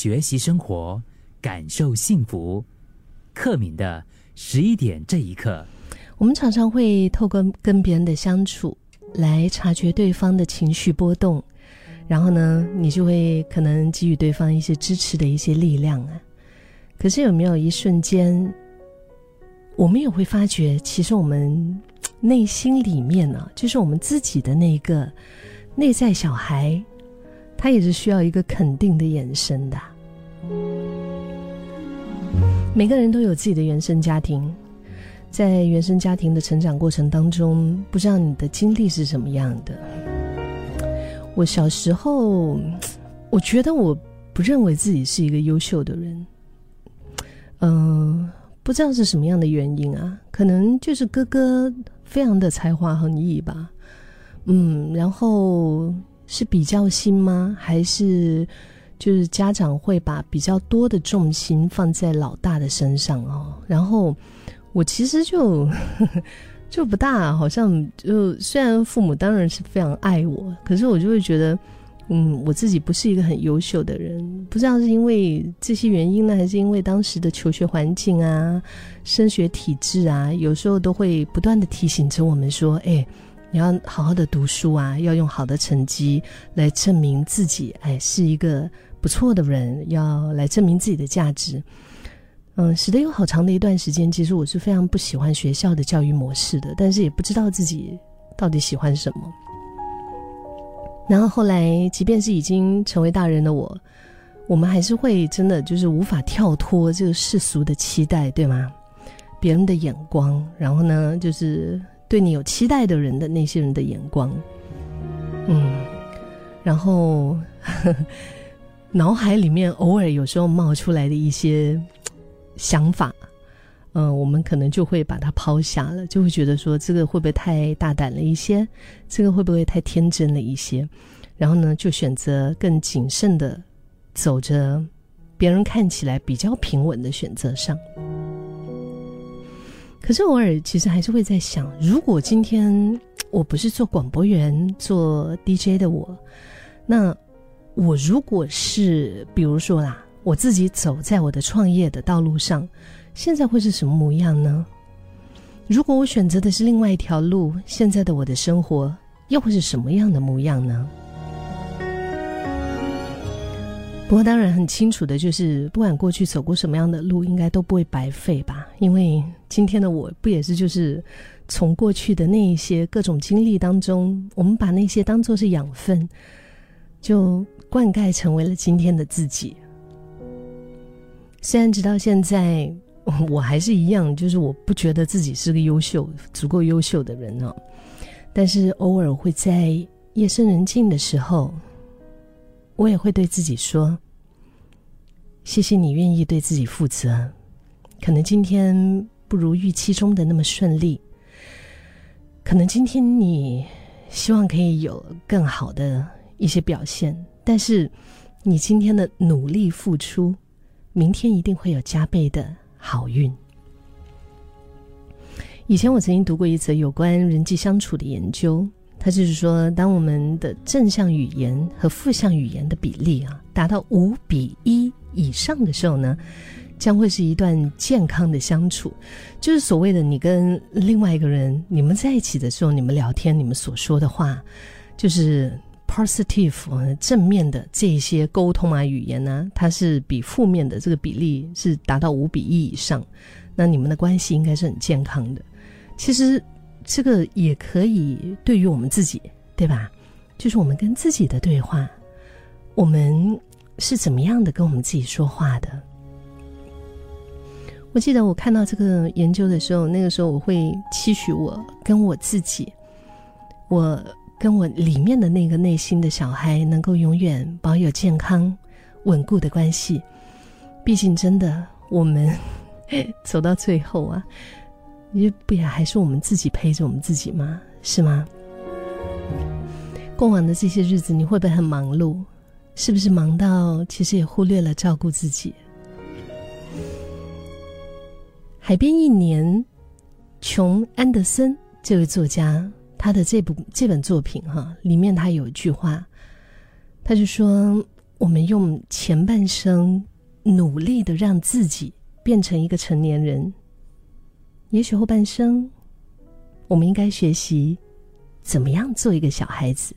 学习生活，感受幸福。克敏的十一点这一刻，我们常常会透过跟别人的相处来察觉对方的情绪波动，然后呢，你就会可能给予对方一些支持的一些力量啊。可是有没有一瞬间，我们也会发觉，其实我们内心里面呢，就是我们自己的那个内在小孩，他也是需要一个肯定的眼神的。每个人都有自己的原生家庭，在原生家庭的成长过程当中，不知道你的经历是什么样的。我小时候，我觉得我不认为自己是一个优秀的人。嗯，不知道是什么样的原因啊？可能就是哥哥非常的才华横溢吧。嗯，然后是比较心吗？还是就是家长会把比较多的重心放在老大的身上哦？然后我其实就 就不大，好像就虽然父母当然是非常爱我，可是我就会觉得。嗯，我自己不是一个很优秀的人，不知道是因为这些原因呢，还是因为当时的求学环境啊、升学体制啊，有时候都会不断的提醒着我们说：“哎，你要好好的读书啊，要用好的成绩来证明自己，哎，是一个不错的人，要来证明自己的价值。”嗯，使得有好长的一段时间，其实我是非常不喜欢学校的教育模式的，但是也不知道自己到底喜欢什么。然后后来，即便是已经成为大人的我，我们还是会真的就是无法跳脱这个世俗的期待，对吗？别人的眼光，然后呢，就是对你有期待的人的那些人的眼光，嗯，然后脑海里面偶尔有时候冒出来的一些想法。嗯，我们可能就会把它抛下了，就会觉得说这个会不会太大胆了一些，这个会不会太天真了一些，然后呢，就选择更谨慎的走着别人看起来比较平稳的选择上。可是偶尔其实还是会在想，如果今天我不是做广播员、做 DJ 的我，那我如果是比如说啦，我自己走在我的创业的道路上。现在会是什么模样呢？如果我选择的是另外一条路，现在的我的生活又会是什么样的模样呢？不过当然很清楚的就是，不管过去走过什么样的路，应该都不会白费吧？因为今天的我不也是就是从过去的那一些各种经历当中，我们把那些当做是养分，就灌溉成为了今天的自己。虽然直到现在。我还是一样，就是我不觉得自己是个优秀、足够优秀的人呢。但是偶尔会在夜深人静的时候，我也会对自己说：“谢谢你愿意对自己负责。可能今天不如预期中的那么顺利，可能今天你希望可以有更好的一些表现，但是你今天的努力付出，明天一定会有加倍的。”好运。以前我曾经读过一则有关人际相处的研究，它就是说，当我们的正向语言和负向语言的比例啊达到五比一以上的时候呢，将会是一段健康的相处。就是所谓的你跟另外一个人，你们在一起的时候，你们聊天，你们所说的话，就是。Positive 正面的这些沟通啊语言呢，它是比负面的这个比例是达到五比一以上，那你们的关系应该是很健康的。其实这个也可以对于我们自己，对吧？就是我们跟自己的对话，我们是怎么样的跟我们自己说话的？我记得我看到这个研究的时候，那个时候我会期许我跟我自己，我。跟我里面的那个内心的小孩能够永远保有健康、稳固的关系。毕竟，真的，我们 走到最后啊，你不也还是我们自己陪着我们自己吗？是吗？过往的这些日子，你会不会很忙碌？是不是忙到其实也忽略了照顾自己？海边一年，琼·安德森这位作家。他的这部这本作品哈，里面他有一句话，他就说：“我们用前半生努力的让自己变成一个成年人，也许后半生，我们应该学习怎么样做一个小孩子。